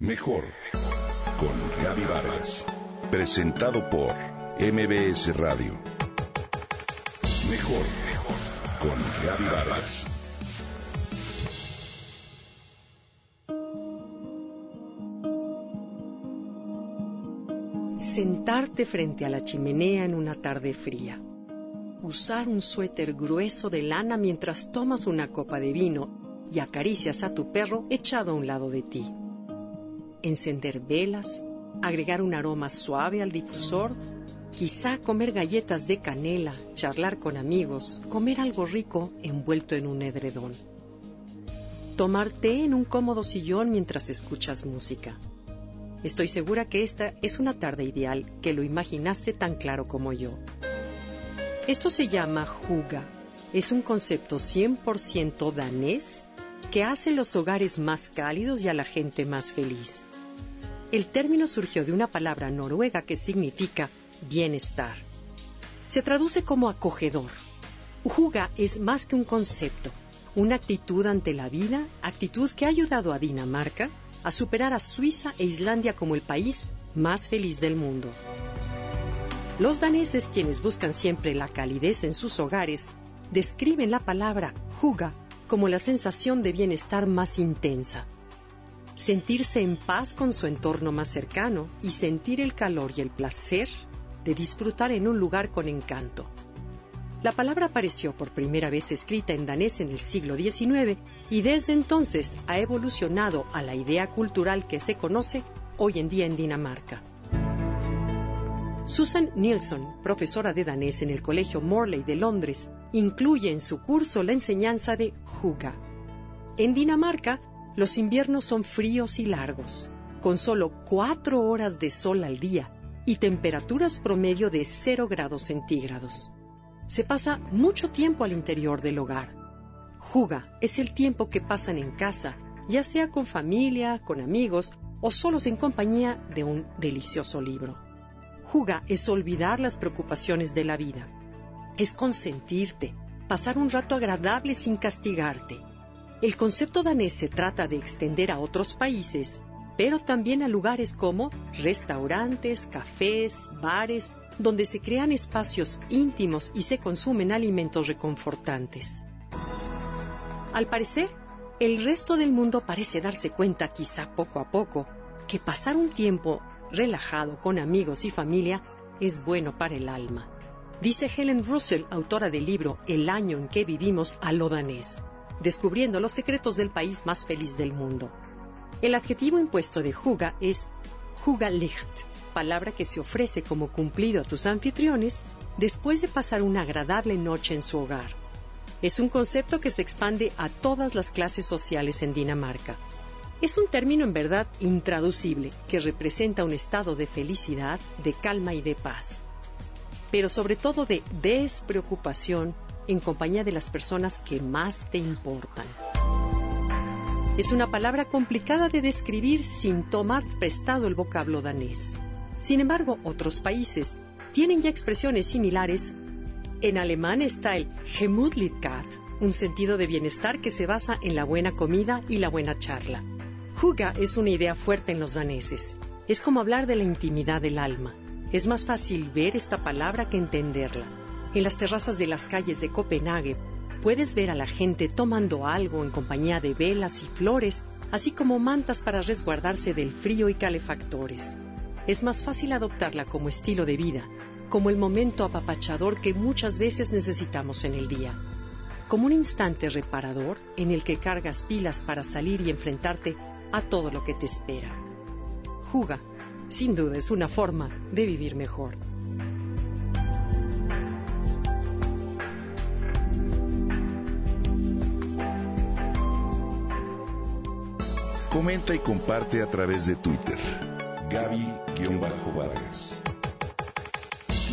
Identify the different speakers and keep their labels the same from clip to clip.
Speaker 1: Mejor con Gaby Vargas. Presentado por MBS Radio. Mejor con Gaby Vargas.
Speaker 2: Sentarte frente a la chimenea en una tarde fría. Usar un suéter grueso de lana mientras tomas una copa de vino y acaricias a tu perro echado a un lado de ti. Encender velas, agregar un aroma suave al difusor, quizá comer galletas de canela, charlar con amigos, comer algo rico envuelto en un edredón. Tomar té en un cómodo sillón mientras escuchas música. Estoy segura que esta es una tarde ideal que lo imaginaste tan claro como yo. Esto se llama juga. Es un concepto 100% danés que hace los hogares más cálidos y a la gente más feliz. El término surgió de una palabra noruega que significa bienestar. Se traduce como acogedor. Juga es más que un concepto, una actitud ante la vida, actitud que ha ayudado a Dinamarca a superar a Suiza e Islandia como el país más feliz del mundo. Los daneses, quienes buscan siempre la calidez en sus hogares, describen la palabra juga como la sensación de bienestar más intensa. Sentirse en paz con su entorno más cercano y sentir el calor y el placer de disfrutar en un lugar con encanto. La palabra apareció por primera vez escrita en danés en el siglo XIX y desde entonces ha evolucionado a la idea cultural que se conoce hoy en día en Dinamarca. Susan Nilsson, profesora de danés en el Colegio Morley de Londres, incluye en su curso la enseñanza de Juga. En Dinamarca, los inviernos son fríos y largos, con solo cuatro horas de sol al día y temperaturas promedio de 0 grados centígrados se pasa mucho tiempo al interior del hogar. Juga es el tiempo que pasan en casa, ya sea con familia, con amigos o solos en compañía de un delicioso libro. Juga es olvidar las preocupaciones de la vida. Es consentirte, pasar un rato agradable sin castigarte. El concepto danés se trata de extender a otros países, pero también a lugares como restaurantes, cafés, bares, donde se crean espacios íntimos y se consumen alimentos reconfortantes. Al parecer, el resto del mundo parece darse cuenta, quizá poco a poco, que pasar un tiempo relajado con amigos y familia es bueno para el alma. Dice Helen Russell, autora del libro El año en que vivimos a lo danés, descubriendo los secretos del país más feliz del mundo. El adjetivo impuesto de juga es Hugalicht, palabra que se ofrece como cumplido a tus anfitriones después de pasar una agradable noche en su hogar. Es un concepto que se expande a todas las clases sociales en Dinamarca. Es un término en verdad intraducible que representa un estado de felicidad, de calma y de paz, pero sobre todo de despreocupación en compañía de las personas que más te importan. Es una palabra complicada de describir sin tomar prestado el vocablo danés. Sin embargo, otros países tienen ya expresiones similares. En alemán está el Gemütlichkeit, un sentido de bienestar que se basa en la buena comida y la buena charla. Juga es una idea fuerte en los daneses. Es como hablar de la intimidad del alma. Es más fácil ver esta palabra que entenderla. En las terrazas de las calles de Copenhague puedes ver a la gente tomando algo en compañía de velas y flores, así como mantas para resguardarse del frío y calefactores es más fácil adoptarla como estilo de vida, como el momento apapachador que muchas veces necesitamos en el día, como un instante reparador en el que cargas pilas para salir y enfrentarte a todo lo que te espera. Juga, sin duda, es una forma de vivir mejor.
Speaker 1: Comenta y comparte a través de Twitter. Gaby-Vargas.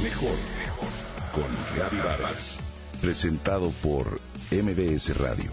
Speaker 1: Mejor con Gaby Vargas. Presentado por MBS Radio.